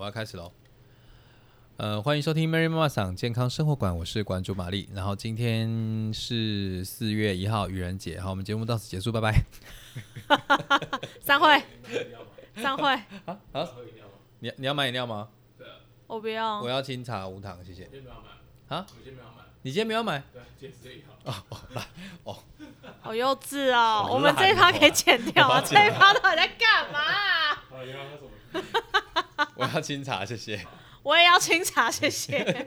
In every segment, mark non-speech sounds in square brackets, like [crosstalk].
我要开始喽。呃，欢迎收听 Mary 妈妈赏健康生活馆，我是馆主玛丽。然后今天是四月一号愚人节，好，我们节目到此结束，拜拜。[laughs] 散会，散会，啊啊，你你要买饮料吗？我不要我。要清茶无糖，谢谢。今天没有买，啊？我今天没有买，你今天没有买？对，今天是这一号。[laughs] 好幼稚哦！我我们这一趴可以剪掉啊！我这一趴到底在干嘛？[laughs] [laughs] 我要清茶，谢谢。我也要清茶，谢谢。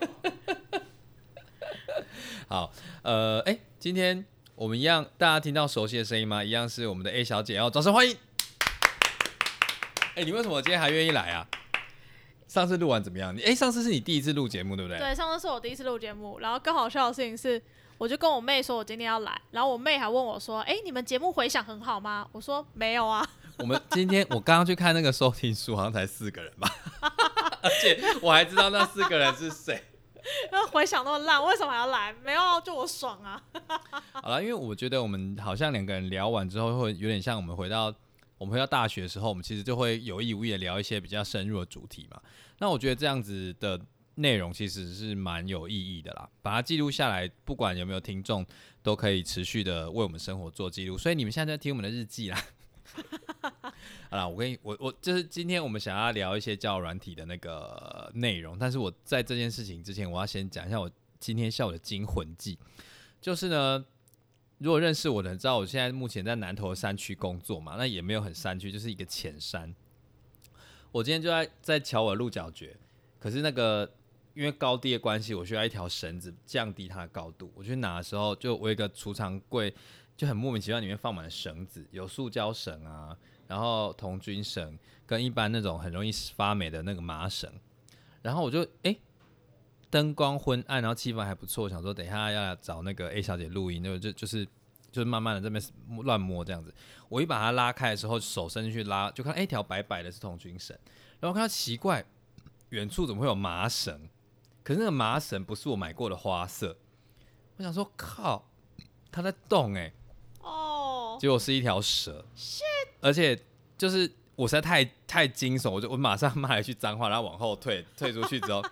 好，呃，哎、今天我们一样，大家听到熟悉的声音吗？一样是我们的 A 小姐，要掌声欢迎。哎、你为什么今天还愿意来啊？上次录完怎么样？你哎、上次是你第一次录节目，对不对？对，上次是我第一次录节目，然后更好笑的事情是，我就跟我妹说我今天要来，然后我妹还问我说：“哎，你们节目回响很好吗？”我说：“没有啊。我们今天我刚刚去看那个收听数，好像才四个人吧，而且我还知道那四个人是谁。”然后回响那么烂，为什么还要来？没有啊，就我爽啊！好了，因为我觉得我们好像两个人聊完之后，会有点像我们回到我们回到大学的时候，我们其实就会有意无意的聊一些比较深入的主题嘛。那我觉得这样子的内容其实是蛮有意义的啦，把它记录下来，不管有没有听众，都可以持续的为我们生活做记录。所以你们现在在听我们的日记啦。[laughs] 好啦，我跟你我我就是今天我们想要聊一些交友软体的那个内容，但是我在这件事情之前，我要先讲一下我今天下午的惊魂记，就是呢，如果认识我的人知道我现在目前在南投山区工作嘛，那也没有很山区，就是一个浅山。我今天就在在瞧我的鹿角蕨，可是那个因为高低的关系，我需要一条绳子降低它的高度。我去拿的时候，就我有一个储藏柜，就很莫名其妙，里面放满了绳子，有塑胶绳啊，然后童军绳跟一般那种很容易发霉的那个麻绳。然后我就诶，灯光昏暗，然后气氛还不错，想说等一下要找那个 A 小姐录音，就就就是就是慢慢的这边乱摸这样子。我一把它拉开的时候，手伸进去拉，就看哎一条白白的是童军绳，然后看到奇怪，远处怎么会有麻绳？可是那个麻绳不是我买过的花色，我想说靠，它在动哎、哦，结果是一条蛇，而且就是我实在太太惊悚，我就我马上骂了一句脏话，然后往后退，退出去之后，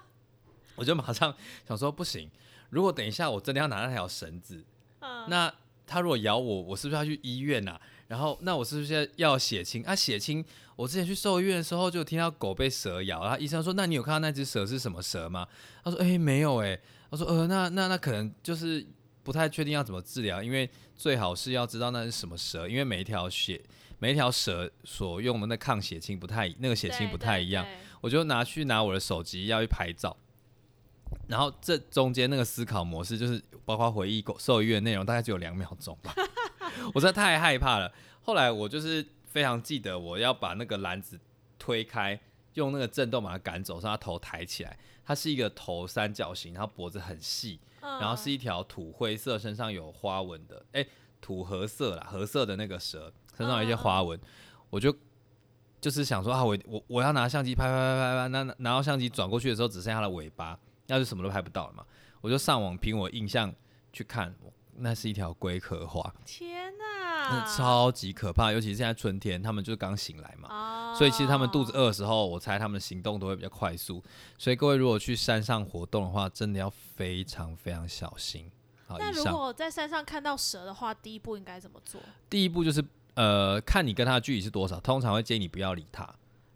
我就马上想说不行，如果等一下我真的要拿那条绳子，嗯，那他如果咬我，我是不是要去医院啊？然后那我是不是要血清啊？血清，我之前去兽医院的时候就听到狗被蛇咬，然后医生说：“那你有看到那只蛇是什么蛇吗？”他说：“诶，没有诶。他说：“呃，那那那可能就是不太确定要怎么治疗，因为最好是要知道那是什么蛇，因为每一条血每一条蛇所用的那抗血清不太那个血清不太一样。我就拿去拿我的手机要去拍照，然后这中间那个思考模式就是包括回忆狗兽医院的内容，大概只有两秒钟吧。[laughs] 我真的太害怕了。后来我就是非常记得我要把那个篮子推开，用那个震动把它赶走，让它头抬起来。它是一个头三角形，然后脖子很细，嗯然后是一条土灰色，身上有花纹的，哎、土褐色啦，褐色的那个蛇，身上有一些花纹，我就就是想说啊，我我我要拿相机拍拍拍拍拍，那那拿到相机转过去的时候，只剩下它的尾巴，要是什么都拍不到了嘛，我就上网凭我印象去看，那是一条龟壳花，天那哪，超级可怕，尤其是现在春天，他们就是刚醒来嘛。哦，所以其实他们肚子饿的时候，我猜他们的行动都会比较快速。所以各位如果去山上活动的话，真的要非常非常小心。好，那如果在山上看到蛇的话，第一步应该怎么做？第一步就是呃，看你跟它的距离是多少，通常会建议你不要理它，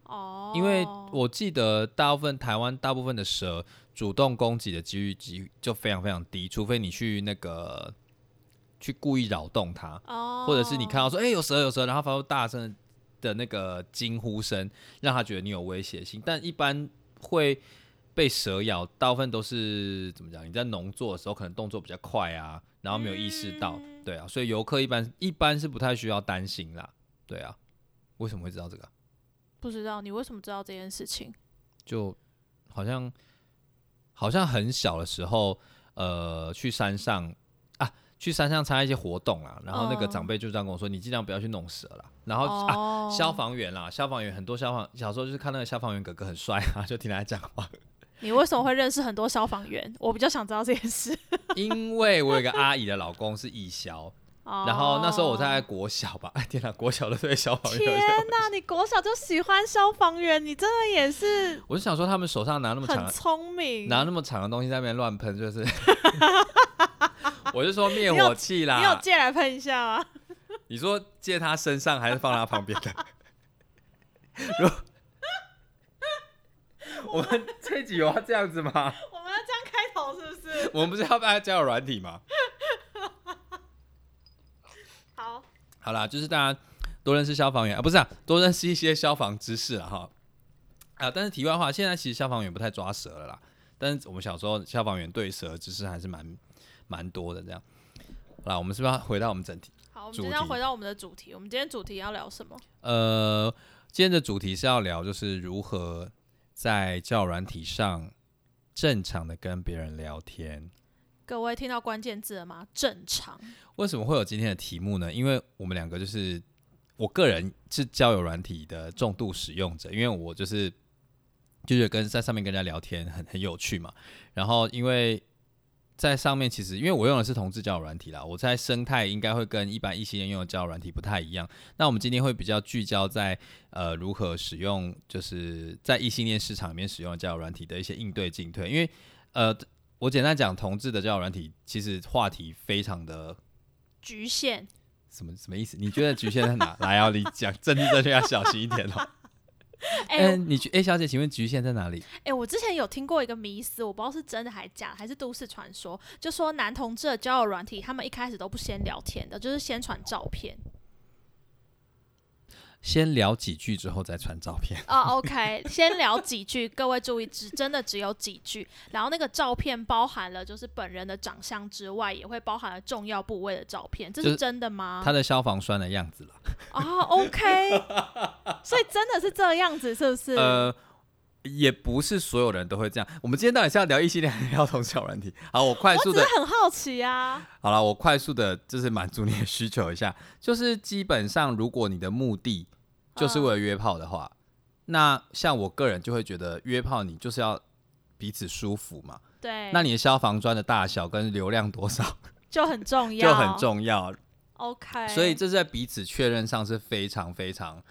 哦，因为我记得大部分台湾大部分的蛇主动攻击的几率几就非常非常低，除非你去那个去故意扰动它，哦，或者是你看到说，哎、有蛇有蛇，然后发出大声的那个惊呼声，让他觉得你有威胁性。但一般会被蛇咬，大部分都是怎么讲？你在农作的时候可能动作比较快啊，然后没有意识到，嗯对啊，所以游客一般一般是不太需要担心啦，对啊。为什么会知道这个啊？不知道你为什么知道这件事情？就好像好像很小的时候，呃，去山上啊，去山上参加一些活动啦，然后那个嗯长辈就这样跟我说，你尽量不要去弄蛇啦。然后、啊，哦，消防员啦，消防员很多消防小时候就是看那个消防员哥哥很帅啊，就听他讲话。你为什么会认识很多消防员？我比较想知道这件事。因为我有个阿姨的老公是义消，然后那时候我在国小吧，哎天哪，国小的对消防员天些，哪，你国小就喜欢消防员，你真的也是我就想说他们手上拿那么长很的聪明。拿那么长的东西在那边乱喷，就是，[laughs] 我就说灭火器啦。你有借来喷一下吗？你说借他身上还是放他旁边的？[laughs] 如我们这一集有要这样子吗？我们要这样开头是不是？我们不是要帮他交友软体吗？好，啦，就是大家多认识消防员啊，不是啊，多认识一些消防知识了哈。啊，但是题外话，现在其实消防员不太抓蛇了啦。但是我们小时候消防员对蛇的知识还是蛮蛮多的。这样，好啦，我们是不是要回到我们整体？好，我们今天要回到我们的主题。我们今天主题要聊什么？呃，今天的主题是要聊，就是如何在教软体上正常的跟别人聊天。各位听到关键字了吗？正常。为什么会有今天的题目呢？因为我们两个就是我个人是交友软体的重度使用者，因为我就是就是跟在上面跟人家聊天很很有趣嘛。然后因为在上面其实因为我用的是同志交友软体啦，我在生态应该会跟一般异性恋用的交友软体不太一样。那我们今天会比较聚焦在呃如何使用，就是在异性恋市场里面使用交友软体的一些应对进退。因为呃，我简单讲，同志的交友软体其实话题非常的局限。什么什么意思？你觉得局限在哪？来啊，你讲政治正确要小心一点哦。[laughs] 哎、嗯、你觉哎、小姐，请问局限在哪里？哎、我之前有听过一个迷思，我不知道是真的还是假的，还是都市传说，就说男同志的交友软体，他们一开始都不先聊天的，就是先传照片。先聊几句之后再传照片。哦、o k 先聊几句，各位注意，只真的只有几句，然后那个照片包含了就是本人的长相之外，也会包含了重要部位的照片，这是是真的吗？他的消防栓的样子了。啊、o k [laughs] 所以真的是这样子，是不是？呃，也不是所有人都会这样。我们今天到底是要聊异性恋，还是要同志交友软体？好，我快速的很好奇啊。好了，我快速的就是满足你的需求一下，就是基本上如果你的目的就是为了约炮的话，那像我个人就会觉得约炮你就是要彼此舒服嘛。对，那你的消防砖的大小跟流量多少 [laughs] 就很重要，就很。重要，OK，所以这是在彼此确认上是非常非常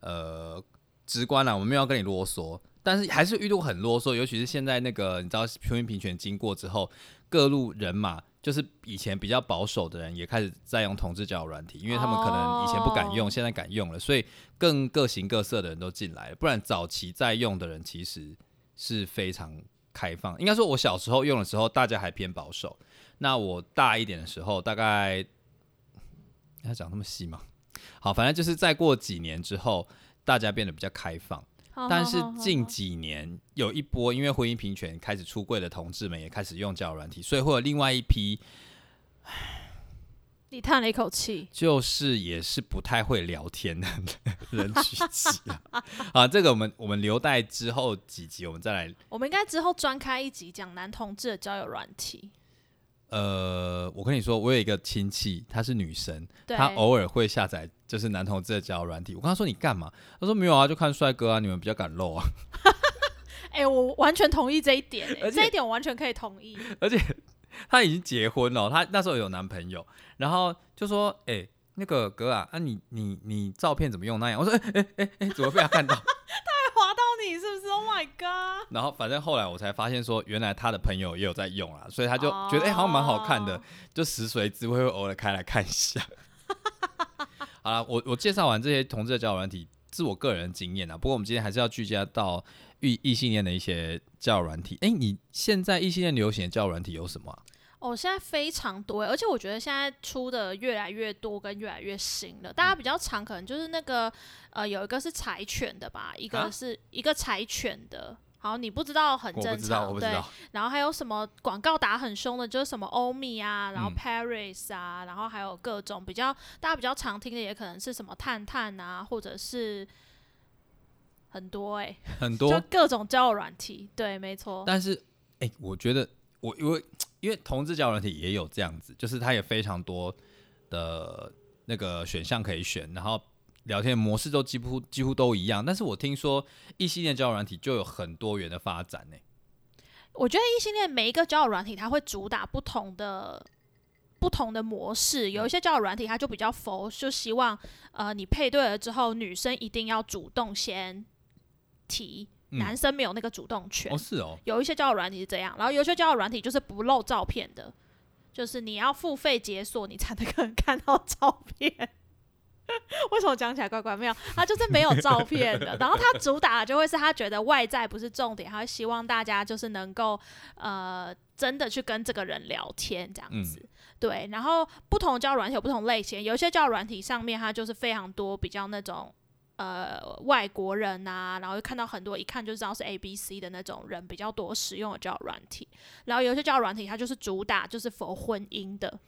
呃直观啦。我们没有要跟你啰嗦，但是还是遇到很啰嗦，尤其是现在那个你知道平民平权经过之后，各路人马就是以前比较保守的人也开始在用同志交友软体，因为他们可能以前不敢用，哦现在敢用了，所以更各形各色的人都进来了。不然早期在用的人其实是非常开放，应该说我小时候用的时候，大家还偏保守。那我大一点的时候，大概要讲那么细吗？好，反正就是再过几年之后，大家变得比较开放。好但是近几年有一波，因为婚姻平权开始出柜的同志们也开始用交友软体，所以会有另外一批，你叹了一口气，就是也是不太会聊天的人聚集啊。[laughs] 啊，这个我们我们留待之后几集我们再来。我们应该之后专开一集讲男同志的交友软体。呃，我跟你说，我有一个亲戚，她是女生，对，她偶尔会下载就是男同志的交友软体。我跟他说你干嘛？他说没有啊，就看帅哥啊，你们比较敢露啊。[laughs] 哎、我完全同意这一点、欸，这一点我完全可以同意。而且他已经结婚了，他那时候有男朋友，然后就说：“哎、那个哥啊，啊你你你照片怎么用那样？”我说：“哎哎哎哎，怎么被他看到 [laughs] 他还滑到你是不是？Oh my god！？” 然后反正后来我才发现说，原来他的朋友也有在用啦，所以他就觉得哎、好像蛮好看的哦，就食髓知味会偶尔开来看一下。[laughs] 好了，我我介绍完这些同志的交友软体，是我个人的经验啊。不过我们今天还是要聚焦到异异性恋的一些交友软体。哎、你现在异性恋流行的交友软体有什么啊、哦，现在非常多欸，而且我觉得现在出的越来越多，跟越来越新了。大家比较常可能就是那个呃，有一个是柴犬的吧，一啊个是一个柴犬的。好，你不知道很正我不知道，常，对。我不知道。然后还有什么广告打很凶的，就是什么欧米啊，然后嗯 Paris 啊，然后还有各种比较大家比较常听的，也可能是什么探探啊，或者是很多哎、很多 [laughs] 就各种交友软体。对，没错。但是，哎、我觉得我因为因为同志交友软体也有这样子，就是它也非常多的那个选项可以选，然后聊天模式都几乎几乎都一样。但是我听说异性恋交友软体就有很多元的发展呢、我觉得异性恋每一个交友软体，它会主打不同的不同的模式，有一些交友软体它就比较佛，就希望呃你配对了之后，女生一定要主动先提，嗯男生没有那个主动权。哦是哦，有一些交友软体是这样，然后有一些交友软体就是不露照片的，就是你要付费解锁，你才能看到照片。[laughs] 为什么讲起来怪怪？没有，他就是没有照片的。然后他主打的就会是他觉得外在不是重点，他会希望大家就是能够呃真的去跟这个人聊天这样子。对，然后不同的交友软体有不同类型，有一些交友软体上面它就是非常多比较那种呃外国人啊，然后又看到很多一看就知道是 A B C 的那种人比较多使用的交友软体，然后有一些交友软体它就是主打就是否婚姻的，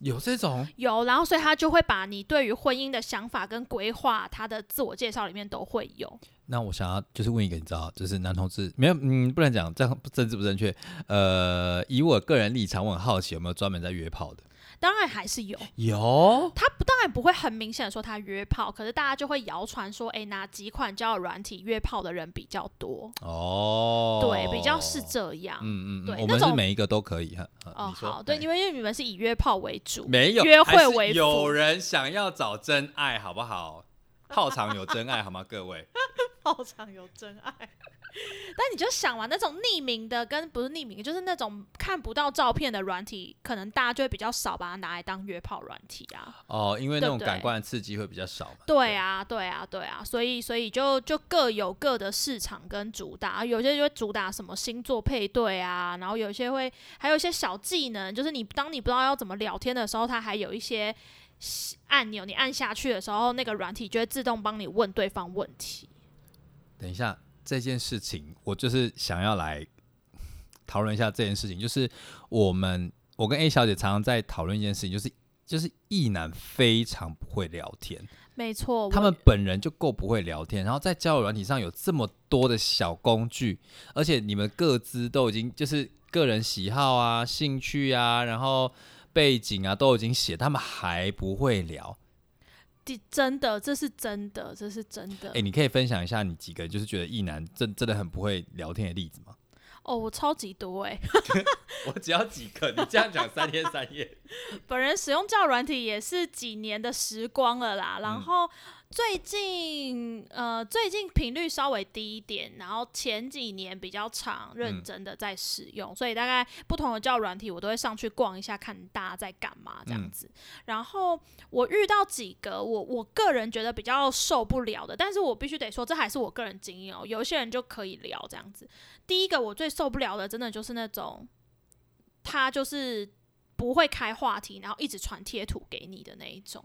有这种有，然后所以他就会把你对于婚姻的想法跟规划，他的自我介绍里面都会有。那我想要就是问一个，你知道，就是男同志没有，嗯，不能讲这样政治不正确。呃，以我个人立场，我很好奇有没有专门在约炮的？当然还是有，有，他不当然不会很明显的说他约炮，可是大家就会谣传说，哎，哪几款交友软体约炮的人比较多？哦，对，比较是这样。嗯嗯嗯，对我们是每一个都可以哦，好，对，因为因为你们是以约炮为主，没有约会为主有人想要找真爱，好不好？[laughs] 炮场有真爱，好吗？各位，[laughs] 炮场有真爱。但你就想嘛，那种匿名的跟不是匿名，就是那种看不到照片的软体，可能大家就会比较少把它拿来当约炮软体啊。哦，因为那种感官的刺激会比较少嘛。对啊，对啊，对啊，所以所以就就各有各的市场跟主打，有些就会主打什么星座配对啊，然后有些会还有一些小技能，就是你当你不知道要怎么聊天的时候，它还有一些按钮，你按下去的时候，那个软体就会自动帮你问对方问题。等一下，这件事情我就是想要来 [laughs] 讨论一下这件事情，就是我们我跟 A 小姐常常在讨论一件事情，就是就是异男非常不会聊天，没错，他们本人就够不会聊天，然后在交友软体上有这么多的小工具，而且你们各自都已经就是个人喜好啊、兴趣啊，然后背景啊都已经写，他们还不会聊。的真的，这是真的，这是真的。哎、你可以分享一下你几个就是觉得异男真真的很不会聊天的例子吗？[laughs] 哦，我超级多哎、[laughs] 我只要几个，你这样讲三天三夜。本人使用交友软体也是几年的时光了啦，嗯然后最近呃最近频率稍微低一点，然后前几年比较常认嗯真的在使用，所以大概不同的交友软体我都会上去逛一下，看大家在干嘛这样嗯子。然后我遇到几个我我个人觉得比较受不了的，但是我必须得说这还是我个人经验哦，有一些人就可以聊这样子。第一个我最受不了的，真的就是那种他就是不会开话题，然后一直传贴图给你的那一种。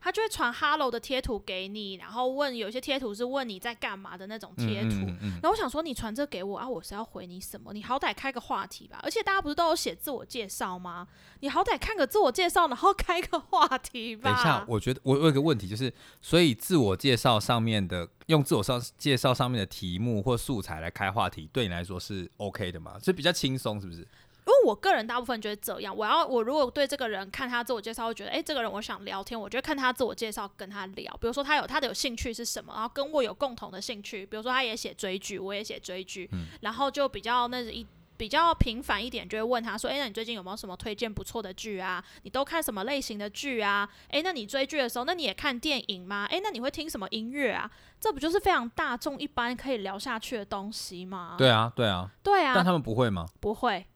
他就会传 “hello” 的贴图给你，然后问有些贴图是问你在干嘛的那种贴图。嗯嗯嗯然后我想说，你传这给我啊，我是要回你什么？你好歹开个话题吧。而且大家不是都有写自我介绍吗？你好歹看个自我介绍，然后开个话题吧。等一下，我觉得我我有一个问题，就是所以自我介绍上面的用自我上介绍上面的题目或素材来开话题，对你来说是 OK 的吗？是比较轻松，是不是？因为我个人大部分觉得这样，我要我如果对这个人看他自我介绍，会觉得诶，这个人我想聊天，我就会看他自我介绍跟他聊。比如说他有他的有兴趣是什么，然后跟我有共同的兴趣，比如说他也写追剧，我也写追剧，嗯然后就比较那一。比较频繁一点，就会问他说：“诶，那你最近有没有什么推荐不错的剧啊？你都看什么类型的剧啊？诶，那你追剧的时候，那你也看电影吗？诶，那你会听什么音乐啊？这不就是非常大众一般可以聊下去的东西吗？对啊，对啊，对啊，但他们不会吗？不会，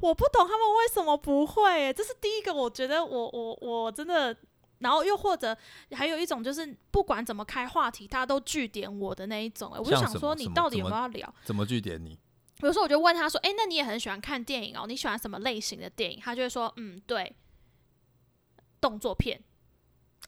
我不懂他们为什么不会耶，这是第一个，我觉得我我我真的，然后又或者还有一种就是不管怎么开话题，他都据点我的那一种，哎，我就想说你到底有没有要聊？怎么据点你？比如说我就问他说，哎，那你也很喜欢看电影哦？你喜欢什么类型的电影？他就会说，嗯，对，动作片，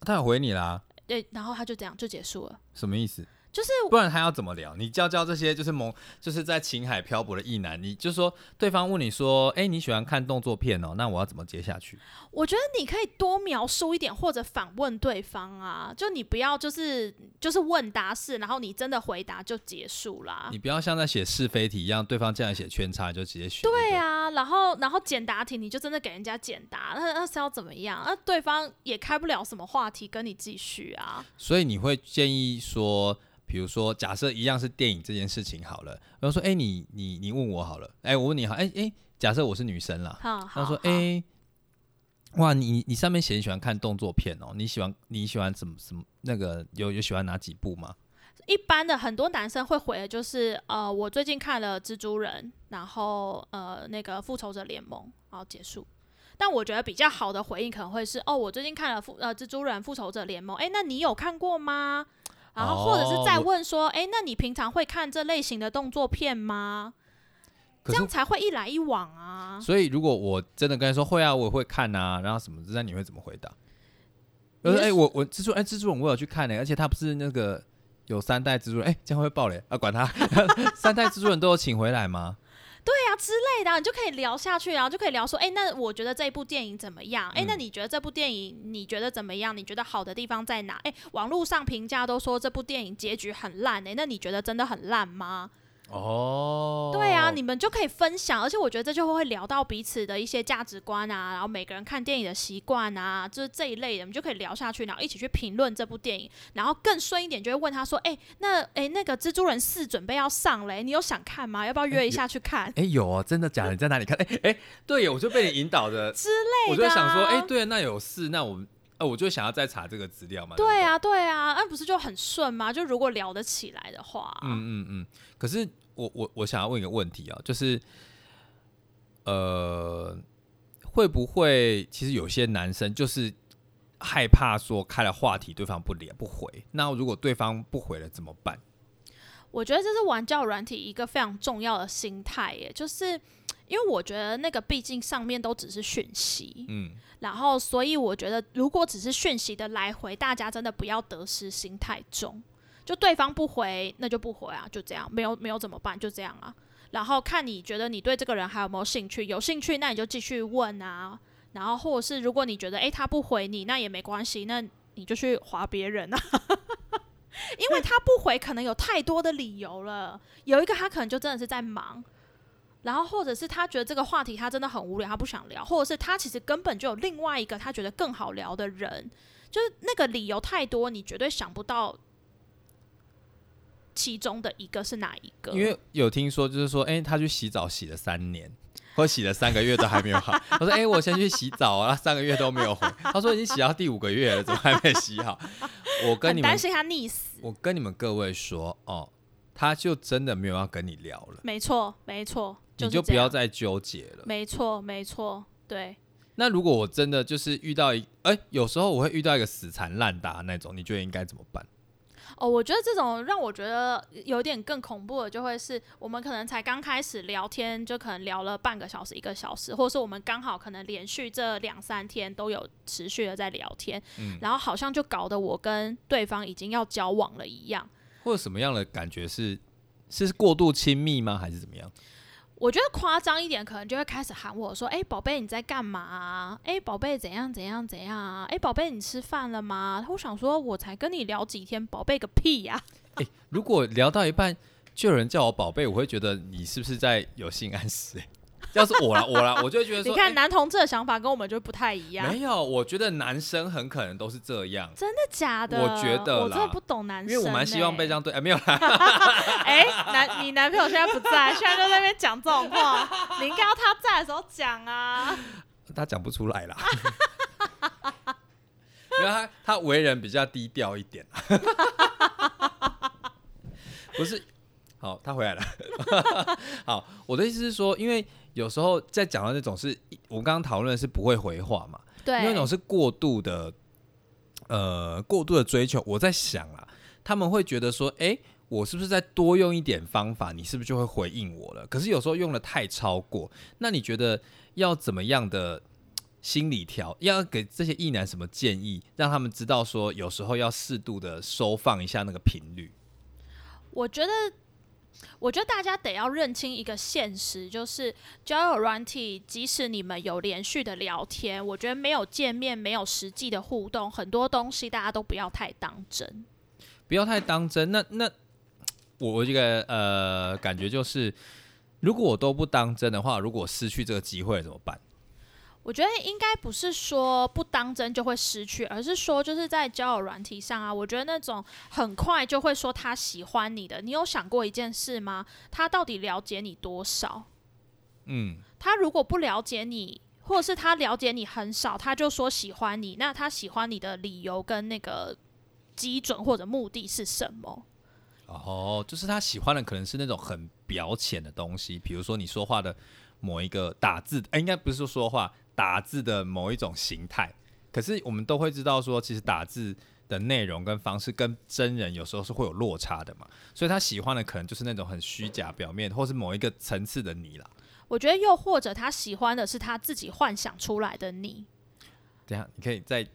他有回你啦，对，然后他就这样就结束了，什么意思？就是不然他要怎么聊？你教教这些就是萌，就是在情海漂泊的异男，你就说对方问你说，哎、你喜欢看动作片哦，那我要怎么接下去？我觉得你可以多描述一点，或者反问对方啊，就你不要就是就是问答式，然后你真的回答就结束啦你。不要像在写是非题一样，对方这样写圈叉就直接选。对啊，啊，然后然后简答题你就真的给人家简答，那那是要怎么样？那对方也开不了什么话题跟你继续啊。所以你会建议说，比如说假设一样是电影这件事情好了，然后说，哎、你你你问我好了，哎、我问你好，哎、哎、假设我是女生啦，好，他说，好哎、哇，你你上面写你喜欢看动作片哦，你喜欢你喜欢什么什么那个有有喜欢哪几部吗？一般的很多男生会回的就是，呃，我最近看了蜘蛛人，然后呃那个复仇者联盟，然后结束。但我觉得比较好的回应可能会是，哦，我最近看了复呃蜘蛛人复仇者联盟，诶，那你有看过吗？然后或者是再问说，诶，那你平常会看这类型的动作片吗？这样才会一来一往啊。所以如果我真的跟他说会啊，我也会看啊，然后什么，那你会怎么回答？你是就是哎、我我蜘蛛哎、蜘蛛人我有去看呢、而且他不是那个有三代蜘蛛人，哎、这样会爆雷啊？管他，[laughs] 三代蜘蛛人都有请回来吗？对啊、之类的啊，你就可以聊下去，然后就可以聊说，哎、那我觉得这一部电影怎么样？哎、那嗯你觉得这部电影你觉得怎么样？你觉得好的地方在哪？哎、网络上评价都说这部电影结局很烂，哎，那你觉得真的很烂吗？哦，对啊，你们就可以分享，而且我觉得这就会聊到彼此的一些价值观啊，然后每个人看电影的习惯啊，就是这一类的，我们就可以聊下去，然后一起去评论这部电影，然后更顺一点，就会问他说，哎、那哎、那个蜘蛛人四准备要上嘞，你有想看吗？要不要约一下去看？哎、有啊，真的假的？你在哪里看？[laughs] 哎、哎、对耶，我就被你引导的，之类的、啊，我就想说，哎、对，那有事，那我们，呃，我就想要再查这个资料嘛。对啊，对啊，那不是就很顺吗？就如果聊得起来的话，嗯嗯嗯。可是我我我想要问一个问题啊，就是呃，会不会其实有些男生就是害怕说开了话题对方不连不回，那如果对方不回了怎么办？我觉得这是玩教软体一个非常重要的心态耶，就是因为我觉得那个毕竟上面都只是讯息，嗯，然后所以我觉得如果只是讯息的来回，大家真的不要得失心太重，就对方不回那就不回啊，就这样，没有没有怎么办，就这样啊。然后看你觉得你对这个人还有没有兴趣，有兴趣那你就继续问啊。然后或者是如果你觉得诶他不回你，那也没关系，那你就去划别人啊。[laughs] 因为他不回，可能有太多的理由了。有一个他可能就真的是在忙，然后或者是他觉得这个话题他真的很无聊，他不想聊，或者是他其实根本就有另外一个他觉得更好聊的人，就是那个理由太多，你绝对想不到其中的一个是哪一个。因为有听说就是说，哎、他去洗澡洗了三年。或洗了三个月都还没有好，[laughs] 他说：“哎、我先去洗澡啊，三个月都没有回。”他说：“已经洗到第五个月了，怎么还没洗好？”我跟你们很担心他溺死。我跟你们各位说哦，他就真的没有要跟你聊了，没错，没错，你就不要。再纠结了。没错，没错，对。那如果我真的就是遇到一，哎、有时候我会遇到一个死缠烂打那种，你觉得应该怎么办？哦，我觉得这种让我觉得有点更恐怖的，就会是我们可能才刚开始聊天，就可能聊了半个小时、一个小时，或者是我们刚好可能连续这两三天都有持续的在聊天，嗯然后好像就搞得我跟对方已经要交往了一样。或者什么样的感觉是是过度亲密吗？还是怎么样？我觉得夸张一点，可能就会开始喊我说：“哎、宝贝，你在干嘛、啊？哎、宝贝，怎样怎样怎样啊？哎、宝贝，你吃饭了吗？”我想说，我才跟你聊几天，宝贝个屁呀、哎、如果聊到一半就有人叫我宝贝，我会觉得你是不是在有性暗示、要是我啦，我啦，我就会觉得说，你看哎男同志的想法跟我们就不太一样，没有，我觉得男生很可能都是这样，真的假的？我觉得啦我真的不懂男生、因为我蛮希望被这样。样对，哎、没有啦，[laughs] 哎、男你男朋友现在不在，现在就在那边讲这种话，你应该要他在的时候讲啊。他讲不出来啦。[laughs] 因为他他为人比较低调一点，[laughs] 不是？好，他回来了。好，我的意思是说，因为有时候在讲到那种是我们刚刚讨论的是不会回话嘛，对，那种是过度的，呃，过度的追求。我在想啊，他们会觉得说，哎、我是不是再多用一点方法，你是不是就会回应我了？可是有时候用的太超过，那你觉得要怎么样的心理调？要给这些意男什么建议，让他们知道说，有时候要适度的收放一下那个频率？我觉得，我觉得大家得要认清一个现实，就是交友软体，即使你们有连续的聊天，我觉得没有见面、没有实际的互动，很多东西大家都不要太当真。不要太当真。那那我这个呃感觉就是，如果我都不当真的话，如果失去这个机会怎么办？我觉得应该不是说不当真就会失去，而是说就是在交友软体上啊，我觉得那种很快就会说他喜欢你的，你有想过一件事吗？他到底了解你多少？嗯，他如果不了解你，或者是他了解你很少，他就说喜欢你，那他喜欢你的理由跟那个基准或者目的是什么？哦，就是他喜欢的可能是那种很表浅的东西，比如说你说话的某一个打字，哎、应该不是说说话打字的某一种形态。可是我们都会知道说，其实打字的内容跟方式跟真人有时候是会有落差的嘛，所以他喜欢的可能就是那种很虚假表面，或是某一个层次的你啦。我觉得又或者他喜欢的是他自己幻想出来的你。等一下你可以再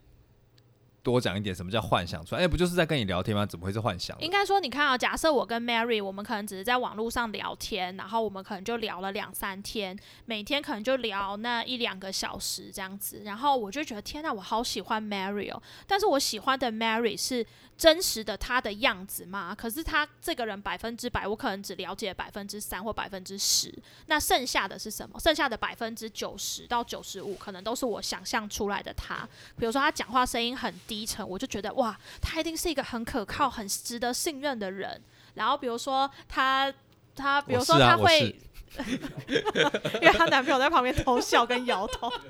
多讲一点，什么叫幻想出来？哎、不就是在跟你聊天吗？怎么会是幻想？应该说，你看啊，假设我跟 Mary，我们可能只是在网络上聊天，然后我们可能就聊了两三天，每天可能就聊那一两个小时这样子，然后我就觉得天呐，我好喜欢 Mary 哦，但是我喜欢的 Mary 是真实的她的样子嘛，可是她这个人百分之百，我可能只了解百分之三或百分之十，那剩下的是什么？剩下的百分之九十到九十五，可能都是我想象出来的她。比如说他讲话声音很低沉，我就觉得哇，他一定是一个很可靠、很值得信任的人。然后比如说他他，比如说他会，[laughs] 因为她男朋友在旁边偷笑跟摇头。[laughs]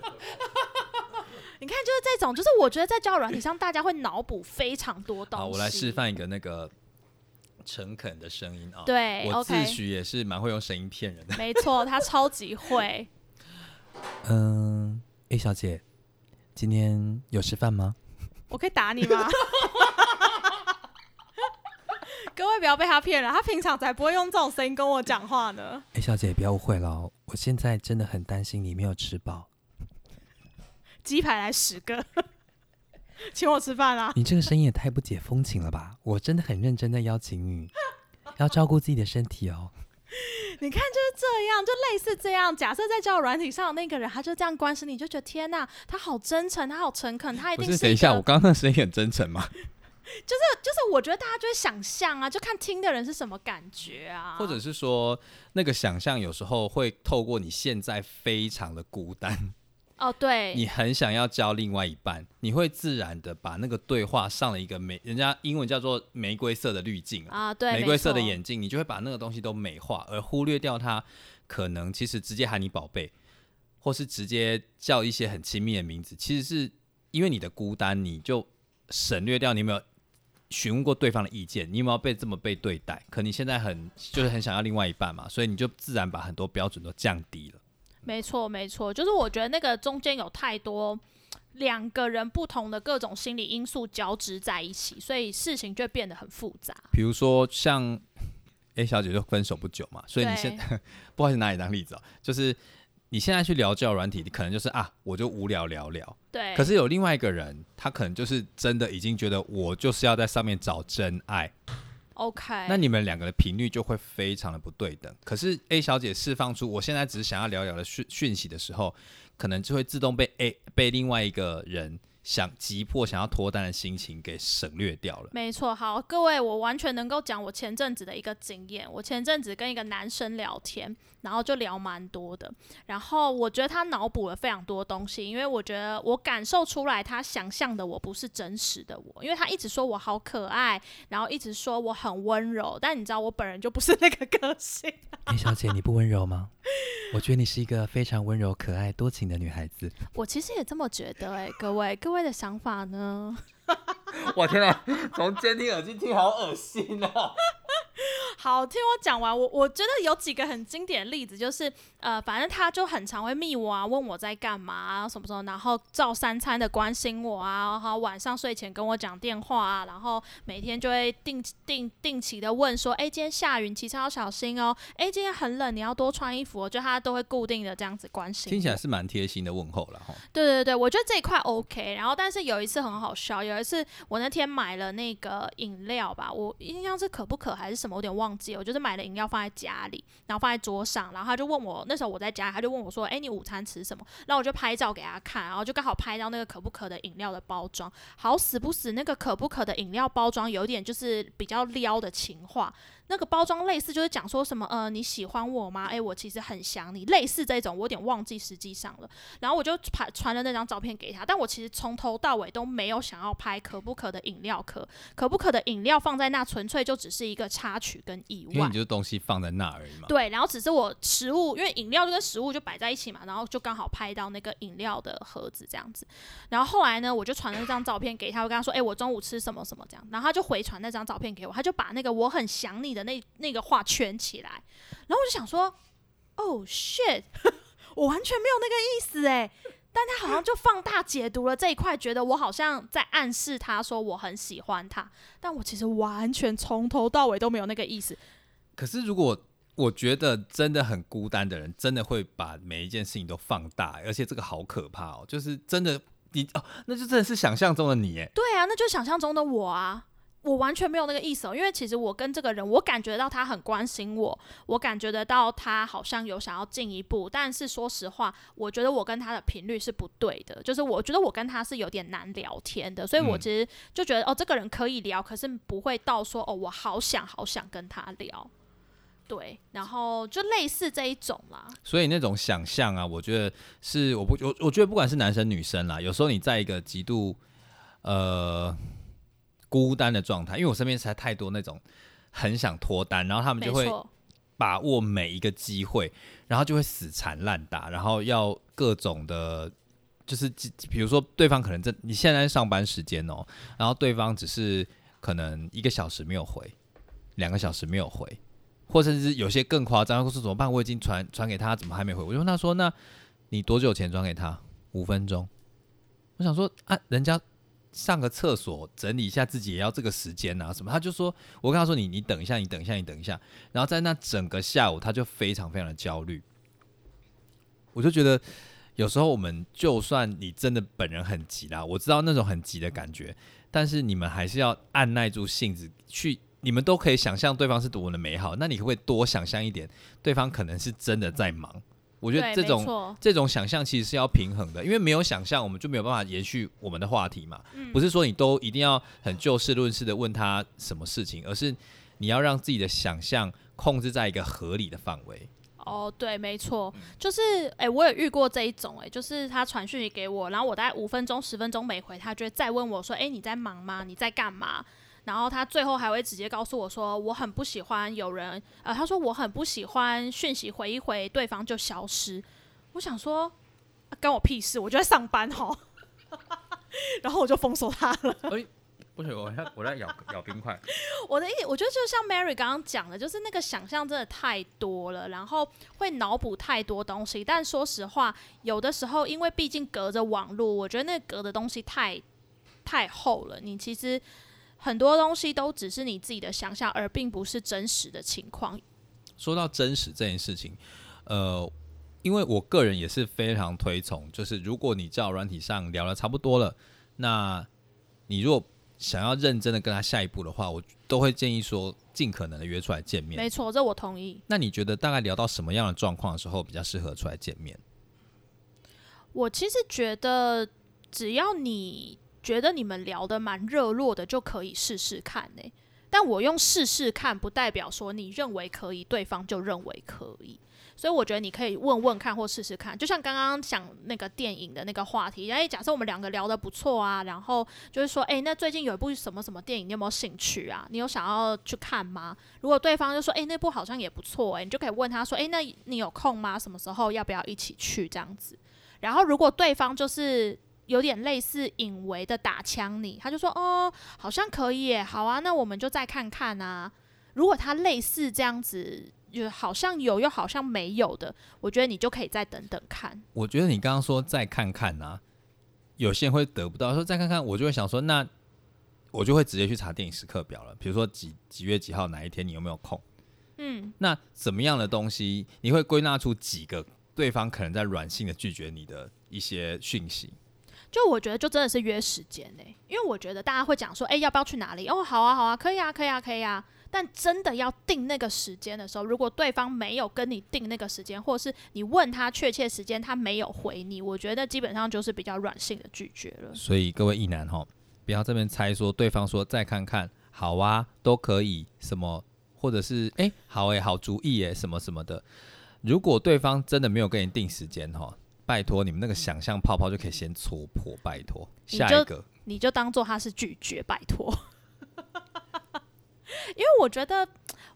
你看，就是这种，就是我觉得在交友软体上，大家会脑补非常多东西。好，我来示。范一个那个诚恳的声音啊。，对我自诩也是蛮会用声音骗人的。没错，他超级会。嗯，A 小姐，今天有吃饭吗我可以打你吗？[laughs] 各位不要被他骗了，他平常才不会用这种声音跟我讲话呢。A 小姐，不要误会了哦，我现在真的很担心你没有吃饱。鸡排来十个，[laughs] 请我吃饭啊！你这个声音也太不解风情了吧！我真的很认真的邀请你，要照顾自己的身体哦。[laughs] 你看就是这样，就类似这样。假设在交友软体上的那个人，他就这样关心你，就觉得天呐，他好真诚，他好诚恳，他一定是等一下，我刚刚那声音很真诚吗？[laughs] 就是就是我觉得大家就会想象啊，就看听的人是什么感觉啊，或者是说，那个想象有时候会透过你现在非常的孤单，哦，对，你很想要交另外一半，你会自然的把那个对话上了一个玫，人家英文叫做玫瑰色的滤镜啊，啊，对，玫瑰色的眼镜，你就会把那个东西都美化，而忽略掉他可能其实直接喊你宝贝，或是直接叫一些很亲密的名字，其实是因为你的孤单，你就省略掉你有没有询问过对方的意见，你有没有被这么被对待？可你现在很就是很想要另外一半嘛，所以你就自然把很多标准都降低了。没错，没错，就是我觉得那个中间有太多两个人不同的各种心理因素交织在一起，所以事情就变得很复杂。比如说像 A 小姐就分手不久嘛，所以你现对 [laughs] 不好意思拿你当例子哦，就是你现在去聊交友软体，你可能就是啊，我就无聊聊聊。对，可是有另外一个人，他可能就是真的已经觉得我就是要在上面找真爱，OK，那你们两个的频率就会非常的不对等。可是 A 小姐释放出我现在只是想要聊聊的讯讯息的时候，可能就会自动被 A 被另外一个人想急迫想要脱单的心情给省略掉了。没错，好，各位，我完全能够讲我前阵子的一个经验。我前阵子跟一个男生聊天，然后就聊蛮多的，然后我觉得他脑补了非常多东西，因为我觉得我感受出来他想象的我不是真实的我，因为他一直说我好可爱，然后一直说我很温柔，但你知道我本人就不是那个个性。李小姐，你不温柔吗？[laughs] 我觉得你是一个非常温柔、可爱、多情的女孩子。我其实也这么觉得、欸，各位，各位的想法呢？[laughs] 我天啊，从监听耳机听好恶心哦！[laughs] 好，听我讲完，我我觉得有几个很经典的例子，就是呃，反正他就很常会密我啊，问我在干嘛啊，什么时候，然后照三餐的关心我啊，然后晚上睡前跟我讲电话啊，然后每天就会定定定期的问说，哎，今天下雨，骑车要小心哦，哎，今天很冷，你要多穿衣服哦，就他都会固定的这样子关心。听起来是蛮贴心的问候了哈。对对对，我觉得这一块 OK。然后，但是有一次很好笑，有一次我那天买了那个饮料吧，我印象是可不可还是什么，我有点忘记了。我就是买了饮料放在家里，然后放在桌上，然后他就问我，那时候我在家，他就问我说：“哎，你午餐吃什么？”然后我就拍照给他看，然后就刚好拍到那个可不可的饮料的包装。好死不死，那个可不可的饮料包装有点就是比较撩的情话，那个包装类似就是讲说什么呃你喜欢我吗？诶，我其实很想你，类似这种，我有点忘记实际上了。然后我就传传了那张照片给他，但我其实从头到尾都没有想要拍可不可的饮料壳，可不可的饮料放在那纯粹就只是一个插曲跟意外因为你。就是东西放在那而已嘛。对，然后只是我食物，因为饮料就跟食物就摆在一起嘛，然后就刚好拍到那个饮料的盒子这样子。然后后来呢，我就传了那张照片给他，我跟他说：“哎、我中午吃什么什么这样。”然后他就回传那张照片给我，他就把那个我很想你的那那个画圈起来。然后我就想说：“哦、shit，我完全没有那个意思哎。”但他好像就放大解读了这一块，觉得我好像在暗示他说我很喜欢他，但我其实完全从头到尾都没有那个意思。可是如果我觉得真的很孤单的人，真的会把每一件事情都放大，而且这个好可怕哦，就是真的你哦，那就真的是想象中的你哎。对啊，那就是想象中的我啊，我完全没有那个意思、哦，因为其实我跟这个人，我感觉到他很关心我，我感觉得到他好像有想要进一步，但是说实话，我觉得我跟他的频率是不对的，就是我觉得我跟他是有点难聊天的，所以我嗯其实就觉得、哦，这个人可以聊，可是不会到说哦，我好想好想跟他聊。对，然后就类似这一种啦，所以那种想象啊，我觉得是我不我我觉得不管是男生女生啦，有时候你在一个极度呃孤单的状态，因为我身边实在太多那种很想脱单，然后他们就会，把握每一个机会，然后就会死缠烂打，然后要各种的，就是比比如说对方可能在你现在上班时间哦，然后对方只是可能一个小时没有回，两个小时没有回，或甚至有些更夸张，或是怎么办？我已经传传给他，怎么还没回？我就问他说：“那你多久前传给他？五分钟。”我想说啊，人家上个厕所整理一下自己也要这个时间啊，什么？他就说，我跟他说你你等一下，你等一下，你等一下。然后在那整个下午，他就非常非常的焦虑。我就觉得有时候我们就算你真的本人很急啦，我知道那种很急的感觉，但是你们还是要按耐住性子去。你们都可以想象对方是多么的美好，那你可不可以多想象一点，对方可能是真的在忙？我觉得，这种，这种想象其实是要平衡的，因为没有想象，我们就没有办法延续我们的话题嘛。嗯不是说你都一定要很就事论事的问他什么事情，而是你要让自己的想象控制在一个合理的范围。哦，对，没错，嗯就是，哎、我也遇过这一种、哎，就是他传讯息给我，然后我大概五分钟、十分钟没回，他就会再问我说，哎、你在忙吗？你在干嘛？然后他最后还会直接告诉我说，我很不喜欢有人，呃，他说我很不喜欢讯息回一回，对方就消失。我想说，啊关我屁事，我就在上班哦。[laughs] 然后我就封锁他了。不行，我在我在咬咬冰块。我的意，我觉得就像 Mary 刚刚讲的，就是那个想象真的太多了，然后会脑补太多东西。但说实话，有的时候因为毕竟隔着网络，我觉得那隔的东西太太厚了。你其实很多东西都只是你自己的想象，而并不是真实的情况。说到真实这件事情，呃，因为我个人也是非常推崇，就是如果你交友软体上聊的差不多了，那你如果想要认真的跟他下一步的话，我都会建议说尽可能的约出来见面。没错，这我同意。那你觉得大概聊到什么样的状况的时候比较适合出来见面？我其实觉得，只要你觉得你们聊得蛮热络的，就可以试试看呢、但我用试试看，不代表说你认为可以，对方就认为可以。所以我觉得你可以问问看或试试看，就像刚刚讲那个电影的那个话题，哎，假设我们两个聊得不错啊，然后就是说，哎，那最近有一部什么什么电影，你有没有兴趣啊？你有想要去看吗？如果对方就说，哎，那部好像也不错，哎，你就可以问他说，哎，那你有空吗？什么时候要不要一起去这样子？然后如果对方就是有点类似隐为的打枪你，他就说哦，好像可以耶，好啊，那我们就再看看啊。如果他类似这样子，就好像有又好像没有的，我觉得你就可以再等等看。我觉得你刚刚说再看看啊，有些人会得不到，说再看看，我就会想说，那我就会直接去查电影时刻表了。比如说几几月几号哪一天你有没有空？嗯，那怎么样的东西你会归纳出几个对方可能在软性的拒绝你的一些讯息？就我觉得就真的是约时间呢、因为我觉得大家会讲说，哎、要不要去哪里？哦，好啊，好啊，可以啊，可以啊，可以啊。但真的要定那个时间的时候，如果对方没有跟你定那个时间，或是你问他确切时间，他没有回你，我觉得基本上就是比较软性的拒绝了。所以各位异男哈，不要这边猜说对方说再看看，好啊，都可以，什么或者是哎、好哎、好主意哎，什么什么的。如果对方真的没有跟你定时间哈，拜托你们那个想象泡泡就可以先戳破，拜托。下一个，你就当做他是拒绝，拜托。[laughs] 因为我觉得，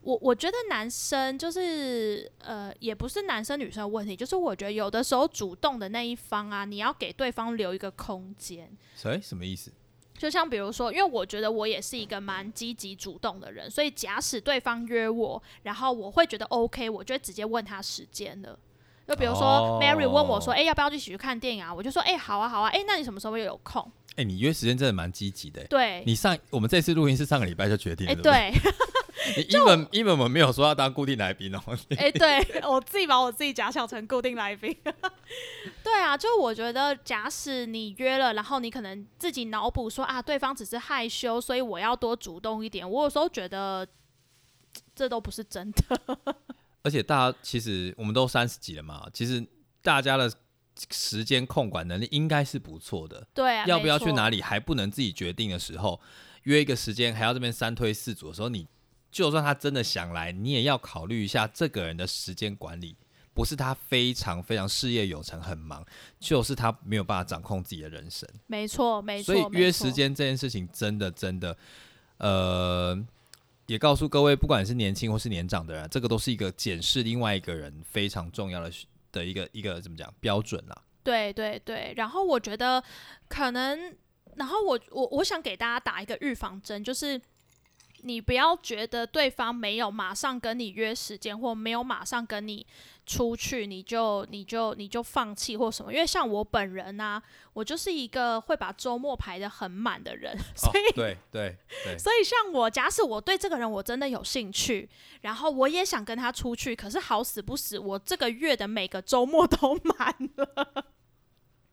我我觉得男生就是呃，也不是男生女生的问题，就是我觉得有的时候主动的那一方啊，你要给对方留一个空间。哎、什么意思？就像比如说，因为我觉得我也是一个蛮积极主动的人，所以假使对方约我，然后我会觉得 OK，我就会直接问他时间了。就比如说、哦 Mary 问我说：“哎、要不要一起去看电影啊？”我就说：“哎、好啊，好啊。哎、那你什么时候又有空哎、你约时间真的蛮积极的欸。？”对，你上我们这次录音是上个礼拜就决定了，哎、对不对？对，[laughs] 你 [laughs] 英文英文我们没有说要当固定来宾哦。[laughs] 哎、对我自己把我自己假想成固定来宾。对啊，就我觉得，假使你约了，然后你可能自己脑补说啊，对方只是害羞，所以我要多主动一点。我有时候觉得这都不是真的。而且大家其实我们都三十几了嘛，其实大家的时间控管能力应该是不错的。对啊，要不要去哪里？还不能自己决定的时候，约一个时间还要这边三推四阻的时候，你就算他真的想来，你也要考虑一下这个人的时间管理。不是他非常非常事业有成很忙，就是他没有办法掌控自己的人生。没错，没错。所以约时，间这件事情真的真的，呃，也告诉各位，不管是年轻或是年长的人，这个都是一个检视另外一个人非常重要的的一个一个怎么讲标准啦。对对对。然后我觉得可能，然后我我我想给大家打一个预防针，就是。你不要觉得对方没有马上跟你约时间，或没有马上跟你出去，你就你就你就放弃或什么。因为像我本人呢、我就是一个会把周末排的很满的人，[laughs] 所以哦、对对对，所以像我，假使我对这个人我真的有兴趣，然后我也想跟他出去，可是好死不死，我这个月的每个周末都 [laughs] 满了。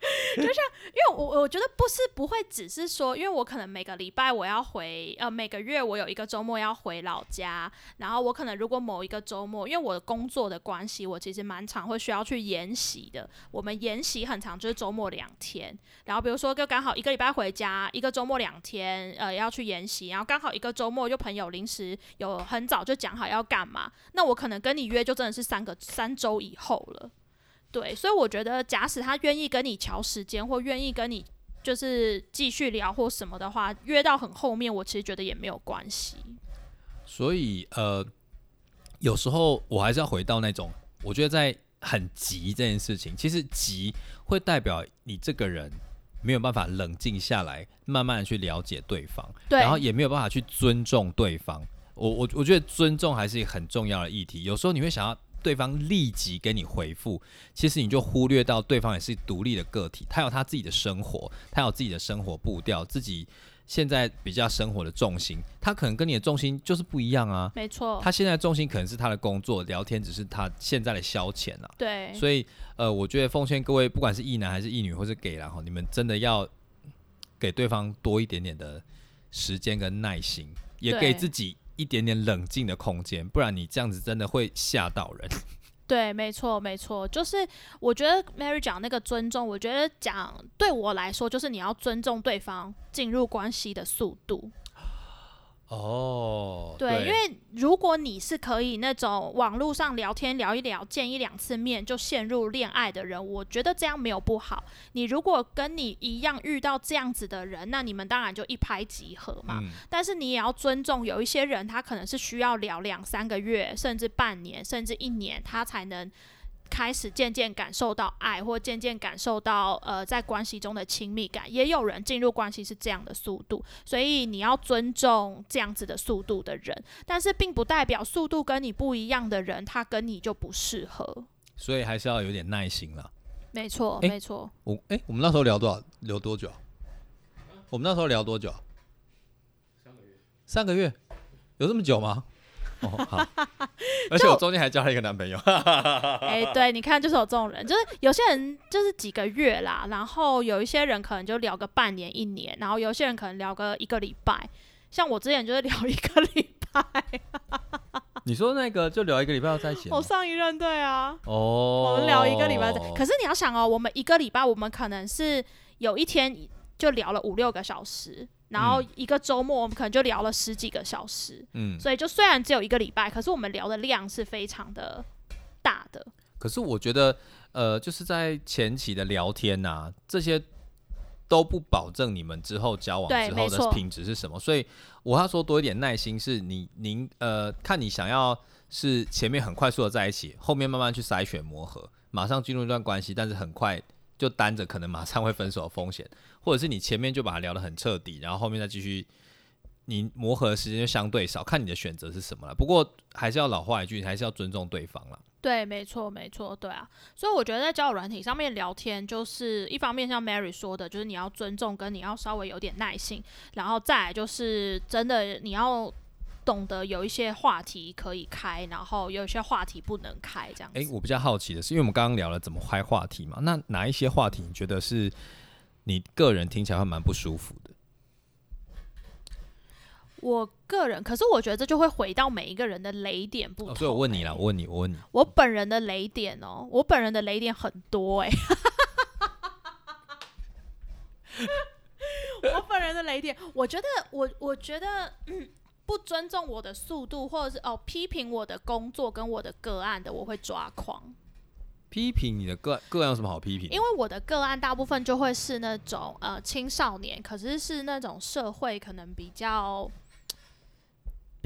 [laughs] 就像，因为我我觉得不是不会只是说，因为我可能每个礼拜我要回，呃，每个月我有一个周末要回老家，然后我可能如果某一个周末，因为我的工作的关系，我其实蛮常会需要去研习的。我们研习很长，就是周末两天，然后比如说就刚好一个礼拜回家，一个周末两天，呃，要去研习，然后刚好一个周末就朋友临时有很早就讲好要干嘛，那我可能跟你约就真的是三个三周以后了。对，所以我觉得，假使他愿意跟你调时间，或愿意跟你就是继续聊或什么的话，约到很后面，我其实觉得也没有关系。所以呃，有时候我还是要回到那种，我觉得在很急这件事情，其实急会代表你这个人没有办法冷静下来，慢慢的去了解对方，对，然后也没有办法去尊重对方。我我我觉得尊重还是一个很重要的议题。有时候你会想要对方立即给你回复，其实你就忽略到对方也是独立的个体，他有他自己的生活，他有自己的生活步调，自己现在比较生活的重心，他可能跟你的重心就是不一样啊。没错，他现在重心可能是他的工作，聊天只是他现在的消遣啊。对，所以呃，我觉得奉劝各位，不管是异男还是异女，或是给然后你们真的要给对方多一点点的时间跟耐心，也给自己一点点冷静的空间，不然你这样子真的会吓到人。[laughs] 对，没错，没错，就是我觉得 Mary 讲那个尊重，我觉得讲对我来说，就是你要尊重对方进入关系的速度。哦，对，因为如果你是可以那种网络上聊天聊一聊，见一两次面就陷入恋爱的人，我觉得这样没有不好。你如果跟你一样遇到这样子的人，那你们当然就一拍即合嘛。嗯，但是你也要尊重，有一些人他可能是需要聊两三个月，甚至半年，甚至一年，他才能开始渐渐感受到爱，或渐渐感受到呃在关系中的亲密感。也有人进入关系是这样的速度，所以你要尊重这样子的速度的人，但是并不代表速度跟你不一样的人，他跟你就不适合。所以还是要有点耐心了。没错，诶没错。我哎、我们那时候聊多少？聊多久啊？我们那时候聊多久啊？三个月，三个月？有这么久吗？哦，好。[laughs] 而且我中间还交了一个男朋友。[laughs] 哎、对，你看，就是有这种人，就是有些人就是几个月啦，然后有一些人可能就聊个半年、一年，然后有些人可能聊个一个礼拜。像我之前就是聊一个礼拜，[laughs] 你说那个就聊一个礼拜要在一起了吗我上一任对啊，哦，我们聊一个礼拜在，可是你要想哦，我们一个礼拜，我们可能是有一天就聊了五六个小时，然后一个周末我们可能就聊了十几个小时，嗯，所以就虽然只有一个礼拜，可是我们聊的量是非常的大的。可是我觉得，呃，就是在前期的聊天呐、这些都不保证你们之后交往之后的品质是什么。所以我要说多一点耐心，是你您呃，看你想要是前面很快速的在一起，后面慢慢去筛选磨合，马上进入一段关系，但是很快就担着可能马上会分手的风险，或者是你前面就把它聊得很彻底，然后后面再继续。你磨合的时间就相对少，看你的选择是什么了。不过还是要老话一句，你还是要尊重对方啦。对，没错，没错，对啊，所以我觉得在交友软体上面聊天，就是一方面像 Mary 说的，就是你要尊重，跟你要稍微有点耐心，然后再来就是真的你要懂得有一些话题可以开，然后有一些话题不能开，这样子。诶，我比较好奇的是，因为我们刚刚聊了怎么开话题嘛，那哪一些话题你觉得是你个人听起来会蛮不舒服的？我个人，可是我觉得这就会回到每一个人的雷点不同、哦，所以我问你啦，欸我问你，我问你，我本人的雷点哦，我本人的雷点很多哎、[laughs] 我本人的雷点，我觉得我我觉得、嗯、不尊重我的速度，或者是哦批评我的工作跟我的个案的，我会抓狂。批评你的个个案有什么好批评？因为我的个案大部分就会是那种呃青少年，可是是那种社会可能比较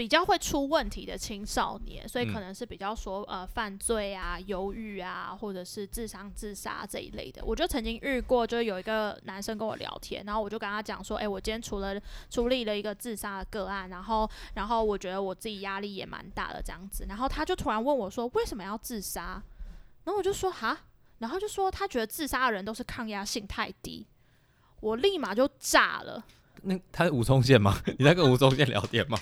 比较会出问题的青少年，所以可嗯能是比较说呃犯罪啊、忧郁啊，或者是自伤自杀这一类的。我就曾经遇过，就是有一个男生跟我聊天，然后我就跟他讲说，哎、我今天除了处理了一个自杀的个案，然后然后我觉得我自己压力也蛮大的这样子，然后他就突然问我说，为什么要自杀？然后我就说哈，然后就说他觉得自杀的人都是抗压性太低，我立马就炸了。那他是吴宗宪吗？[laughs] 你在跟吴宗宪聊天吗？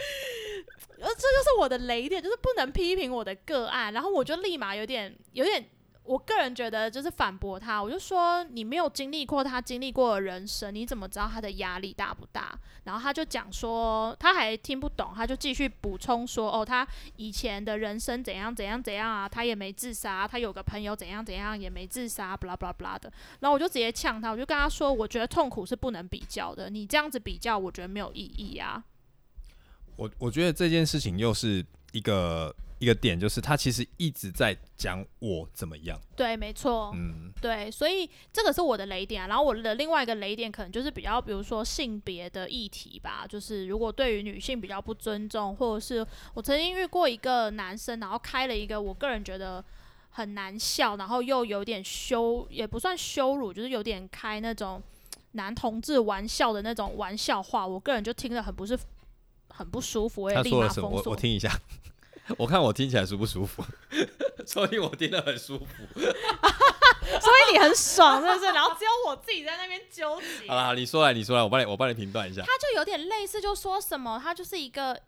[laughs] 呃，这就是我的雷点，就是不能批评我的个案。然后我就立马有点有点，我个人觉得就是反驳他，我就说你没有经历过他经历过的人生，你怎么知道他的压力大不大？然后他就讲说他还听不懂，他就继续补充说哦，他以前的人生怎样怎样怎样啊，他也没自杀，他有个朋友怎样怎样也没自杀，blah blah blah 的。然后我就直接呛他，我就跟他说，我觉得痛苦是不能比较的，你这样子比较，我觉得没有意义啊。我我觉得这件事情又是一个一个点，就是他其实一直在讲我怎么样，对，没错。嗯，对，所以这个是我的雷点啊。然后我的另外一个雷点可能就是比较，比如说性别的议题吧。就是如果对于女性比较不尊重，或者是我曾经遇过一个男生，然后开了一个我个人觉得很难笑，然后又有点羞，也不算羞辱，就是有点开那种男同志玩笑的那种玩笑话。我个人就听得很不是很不舒服，我也说了什么？马封锁。我我听一下，[laughs] 我看我听起来舒不舒服？[laughs] 所以我听得很舒服。[laughs] 所以你很爽，是不是？然后只有我自己在那边纠结。好啦，你说来，你说来，我帮你我帮你评断一下。他就有点类似，就说什么他就是一个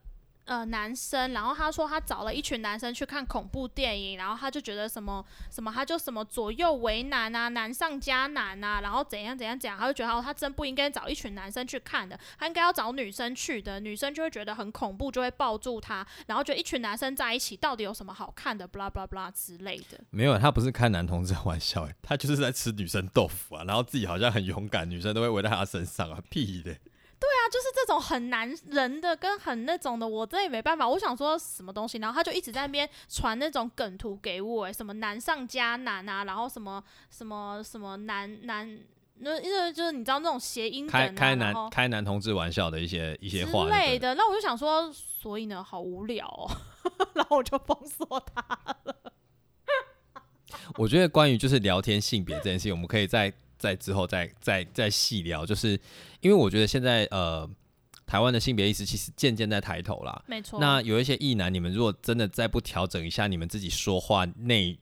呃男生，然后他说他找了一群男生去看恐怖电影，然后他就觉得什么什么，他就什么左右为难啊，难上加难啊，然后怎样怎样怎样，他就觉得哦，他真不应该找一群男生去看的，他应该要找女生去的，女生就会觉得很恐怖，就会抱住他，然后觉得一群男生在一起到底有什么好看的，blah blah blah 之类的。没有，他不是开男同志的玩笑，哎，他就是在吃女生豆腐啊，然后自己好像很勇敢，女生都会围在他身上啊，屁的。啊，就是这种很男人的跟很那种的，我真的也没办法。我想说什么东西，然后他就一直在那边传那种梗图给我，欸什么难上加难啊，然后什么什么什么难难，那因为就是你知道那种谐音梗、啊，开开男开男同志玩笑的一些一些话之类的。那我就想说，所以呢，好无聊哦，[laughs] 然后我就封锁他了。[laughs] 我觉得关于就是聊天性别这件事情，我们可以在在之后再再再细聊，就是因为我觉得现在呃台湾的性别意识其实渐渐在抬头啦。没错，那有一些异男，你们如果真的再不调整一下你们自己说话内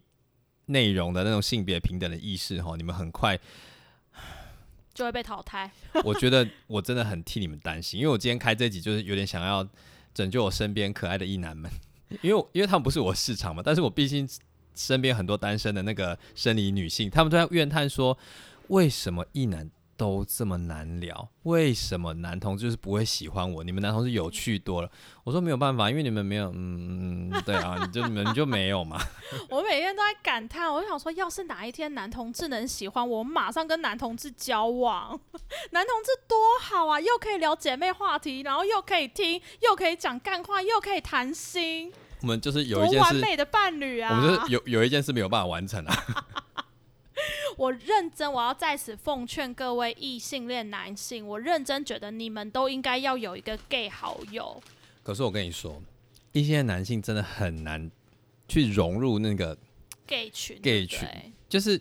内容的那种性别平等的意识哈，你们很快，[sighs] 就会被淘汰。我觉得我真的很替你们担心，因为我今天开这集就是有点想要拯救我身边可爱的异男们，因为因为他们不是我市场嘛，但是我毕竟身边很多单身的那个生理女性，他们都在怨叹说，为什么一男都这么难聊？为什么男同志就是不会喜欢我？你们男同志有趣多了。我说没有办法，因为你们没有，嗯，嗯 [laughs] 对啊，你就你们就没有嘛。[laughs] 我每天都在感叹，我就想说，要是哪一天男同志能喜欢我，我马上跟男同志交往。[laughs] 男同志多好啊，又可以聊姐妹话题，然后又可以听，又可以讲干话，又可以谈心，我们就是有一件事，完美的伴侣啊！我们就是有有一件事没有办法完成啊。[laughs] 我认真，我要在此奉劝各位异性恋男性，我认真觉得你们都应该要有一个 gay 好友。可是我跟你说，异性恋男性真的很难去融入那个，gay 群 gay 群就是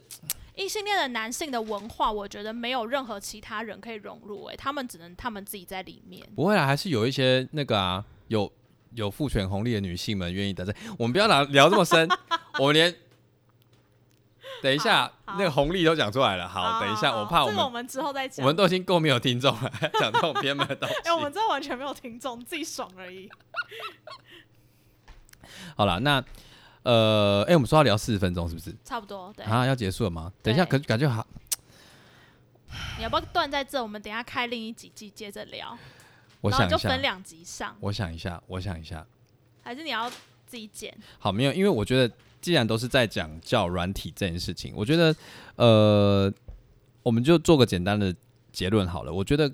异性恋的男性的文化，我觉得没有任何其他人可以融入、欸，他们只能他们自己在里面。不会啊，还是有一些那个啊，有有父权红利的女性们愿意待在。我们不要聊聊这么深，[laughs] 我们连等一下那个红利都讲出来了。好，等一下，我怕我们我们之后再讲。我们都已经够没有听众了，讲这种偏门的东西 [laughs] 哎、。我们这完全没有听众，自己爽而已。[laughs] 好了，那呃，哎、我们说要聊四十分钟是不是？差不多，对。啊，要结束了吗？等一下，可感觉好，你要不要断在这？我们等一下开另一集集接着聊，我想一下就分，两集上，我想一下，我想一下。还是你要自己剪？好，没有，因为我觉得既然都是在讲叫软体这件事情，我觉得呃，我们就做个简单的结论好了。我觉得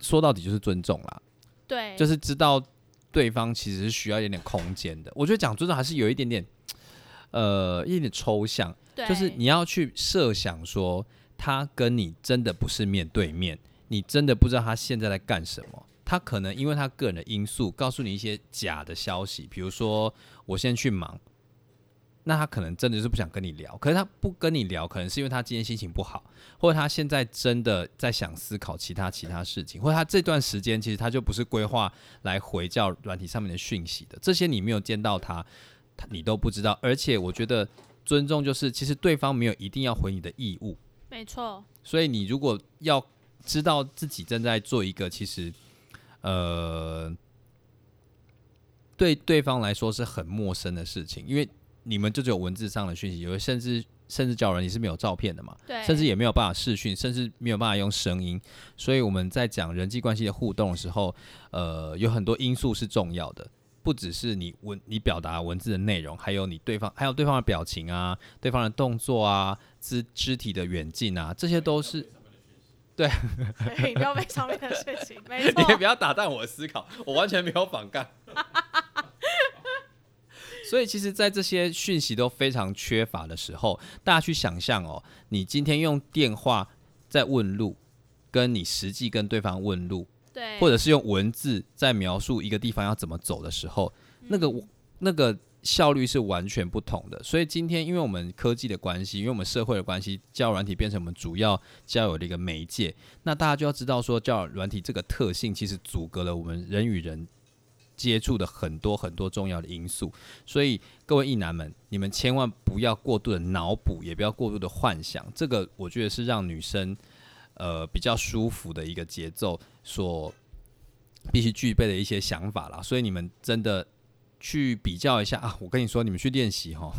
说到底就是尊重啦，对，就是知道对方其实是需要一点点空间的。我觉得讲尊重还是有一点点呃一点点抽象，对，就是你要去设想说他跟你真的不是面对面，你真的不知道他现在在干什么。他可能因为他个人的因素，告诉你一些假的消息，比如说我先去忙，那他可能真的是不想跟你聊。可是他不跟你聊，可能是因为他今天心情不好，或者他现在真的在想思考其他其他事情，或者他这段时间其实他就不是规划来回教软体上面的讯息的。这些你没有见到他，他你都不知道。而且我觉得尊重就是，其实对方没有一定要回你的义务，没错，所以你如果要知道自己正在做一个其实呃对对方来说是很陌生的事情，因为你们就只有文字上的讯息，有的甚至甚至叫人你是没有照片的嘛，对，甚至也没有办法视讯，甚至没有办法用声音，所以我们在讲人际关系的互动的时候，呃，有很多因素是重要的。不只是你文你表达文字的内容，还有你对方还有对方的表情啊，对方的动作啊，肢肢体的远近啊，这些都是对你不要被上面的事情，没 [laughs] 你也错不，要打断我的思考，我完全没有反干。所以，其实，在这些讯息都非常缺乏的时候，大家去想象哦，你今天用电话在问路，跟你实际跟对方问路，对，或者是用文字在描述一个地方要怎么走的时候，那个那个效率是完全不同的。所以今天，因为我们科技的关系，因为我们社会的关系，交友软体变成我们主要交友的一个媒介，那大家就要知道说，交友软体这个特性其实阻隔了我们人与人。接触的很多很多重要的因素，所以各位异男们，你们千万不要过度的脑补，也不要过度的幻想，这个我觉得是让女生呃比较舒服的一个节奏所必须具备的一些想法啦。所以你们真的去比较一下啊！我跟你说，你们去练习哈，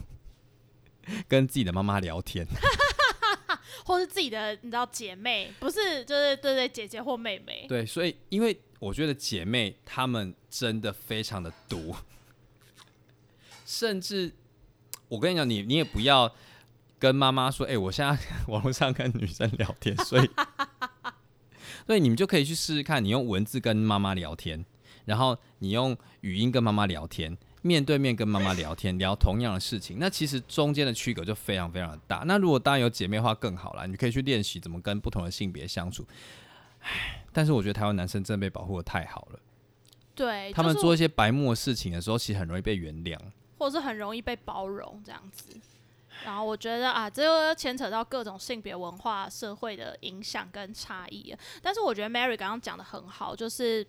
跟自己的妈妈聊天，或是自己的你知道姐妹，不是就是对对姐姐或妹妹，对，所以因为我觉得姐妹她们真的非常的毒，甚至我跟你讲，你你也不要跟妈妈说，哎、我现在网络上跟女生聊天，所以所以你们就可以去试试看，你用文字跟妈妈聊天，然后你用语音跟妈妈聊天。面对面跟妈妈聊天，聊同样的事情，那其实中间的区隔就非常非常的大。那如果当然有姐妹的话更好啦，你可以去练习怎么跟不同的性别相处。但是我觉得台湾男生真的被保护的太好了，对，他们做一些白目的事情的时候，其实很容易被原谅。或是很容易被包容这样子。然后我觉得啊，这又牵扯到各种性别文化、社会的影响跟差异了。但是我觉得 Mary 刚刚讲的很好，就是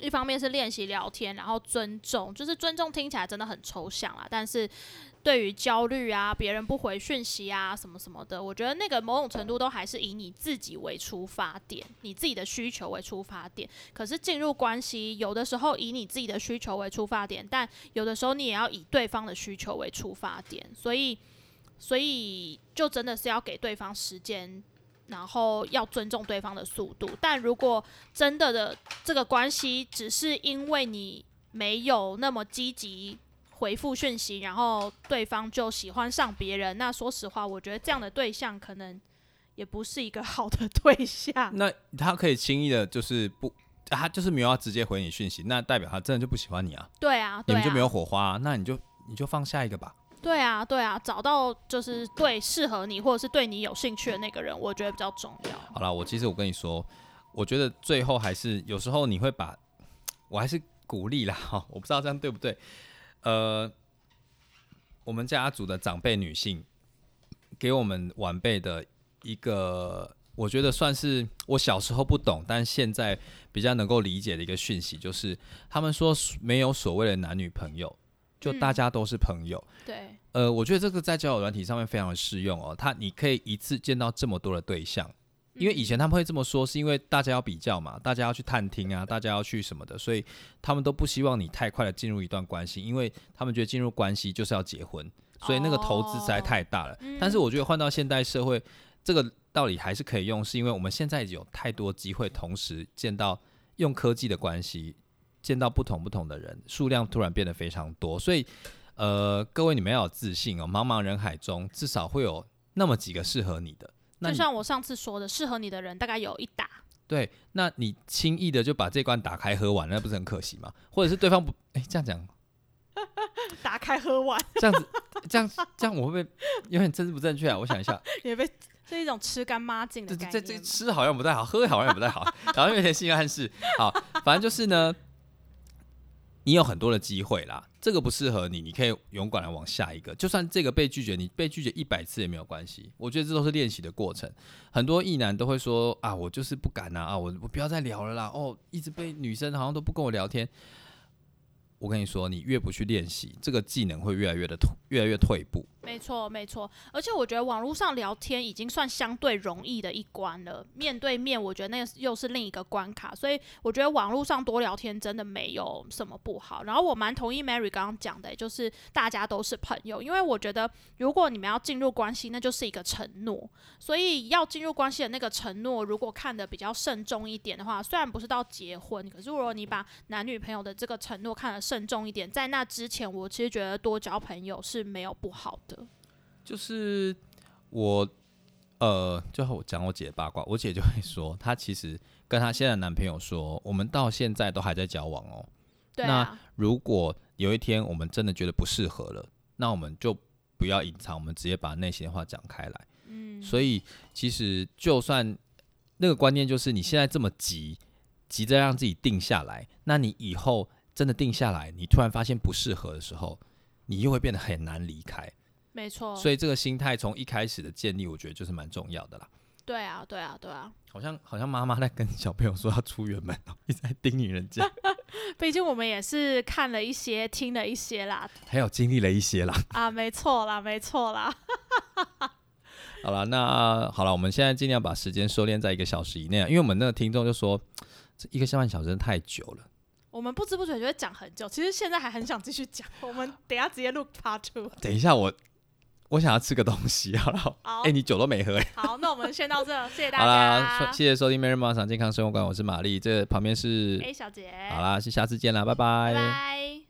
一方面是练习聊天，然后尊重，就是尊重听起来真的很抽象啦，但是对于焦虑啊、别人不回讯息啊什么什么的，我觉得那个某种程度都还是以你自己为出发点，你自己的需求为出发点。可是进入关系，有的时候以你自己的需求为出发点，但有的时候你也要以对方的需求为出发点，所以，所以就真的是要给对方时间然后要尊重对方的速度。但如果真的的这个关系只是因为你没有那么积极回复讯息，然后对方就喜欢上别人，那说实话，我觉得这样的对象可能也不是一个好的对象。[laughs] 那他可以轻易的，就是不，他就是没有要直接回你讯息，那代表他真的就不喜欢你啊，对啊，你们就没有火花、那你就你就放下一个吧。对啊，对啊，找到就是对适合你或者是对你有兴趣的那个人，我觉得比较重要。好了，我其实我跟你说，我觉得最后还是有时候你会把，我还是鼓励啦哈，我不知道这样对不对。呃，我们家族的长辈女性给我们晚辈的一个，我觉得算是我小时候不懂，但现在比较能够理解的一个讯息，就是他们说没有所谓的男女朋友，就嗯大家都是朋友。对，呃，我觉得这个在交友软体上面非常的适用哦。他你可以一次见到这么多的对象，因为以前他们会这么说，是因为大家要比较嘛，大家要去探听啊，大家要去什么的，所以他们都不希望你太快的进入一段关系，因为他们觉得进入关系就是要结婚，所以那个投资实在太大了。但是我觉得换到现代社会，这个道理还是可以用，是因为我们现在有太多机会同时见到用科技的关系，见到不同不同的人，数量突然变得非常多，所以呃，各位你们要有自信哦，茫茫人海中至少会有那么几个适合你的。那你就像我上次说的，适合你的人大概有一打。对，那你轻易的就把这关打开喝完，那不是很可惜吗？或者是对方不，哎、这样讲，[laughs] 打开喝完，这样子，这样这样我会不会有点政治不正确啊？我想一下，[laughs] 也被是一种吃干抹净的这。这这吃好像不太好，喝好像也不太好，然后有点性暗示。好，反正就是呢，你有很多的机会啦，这个不适合你，你可以勇敢的往下一个。就算这个被拒绝，你被拒绝一百次也没有关系。我觉得这都是练习的过程。很多异男都会说啊，我就是不敢啊，啊，我我不要再聊了啦。哦，一直被女生好像都不跟我聊天。我跟你说，你越不去练习，这个技能会越来越的退，越来越退步。没错，没错。而且我觉得网络上聊天已经算相对容易的一关了，面对面，我觉得那又是另一个关卡。所以我觉得网络上多聊天真的没有什么不好。然后我蛮同意 Mary 刚刚讲的，就是大家都是朋友，因为我觉得如果你们要进入关系，那就是一个承诺。所以要进入关系的那个承诺，如果看得比较慎重一点的话，虽然不是到结婚，可是如果你把男女朋友的这个承诺看得慎重一点，在那之前，我其实觉得多交朋友是没有不好的。就是我，呃，最后我讲我姐的八卦，我姐就会说，她其实跟她现在的男朋友说，我们到现在都还在交往哦。那对啊，如果有一天我们真的觉得不适合了，那我们就不要隐藏，我们直接把内心的话讲开来。嗯，所以其实就算那个观念就是你现在这么急，急着让自己定下来，那你以后真的定下来，你突然发现不适合的时候，你又会变得很难离开。没错，所以这个心态从一开始的建立，我觉得就是蛮重要的啦。对啊，对啊，对啊，好像好像妈妈在跟小朋友说要出远门哦，一直在叮咛人家，[laughs] 毕竟我们也是看了一些，听了一些啦，还有经历了一些啦。啊，没错啦，没错啦，好了，那好了，我们现在尽量把时间收敛在一个小时以内啊，因为我们那个听众就说这一个下半小时真的太久了。我们不知不觉就会讲很久，其实现在还很想继续讲，我们等一下直接录 Part Two。等一下我我想要吃个东西，好了，好哎、，你酒都没喝欸。好，那我们先到这，[laughs] 谢谢大家好啦。谢谢收听《Mary 马场健康生活馆》，我是玛丽，这旁边是，A 小姐，好啦，是下次见啦，拜拜拜拜。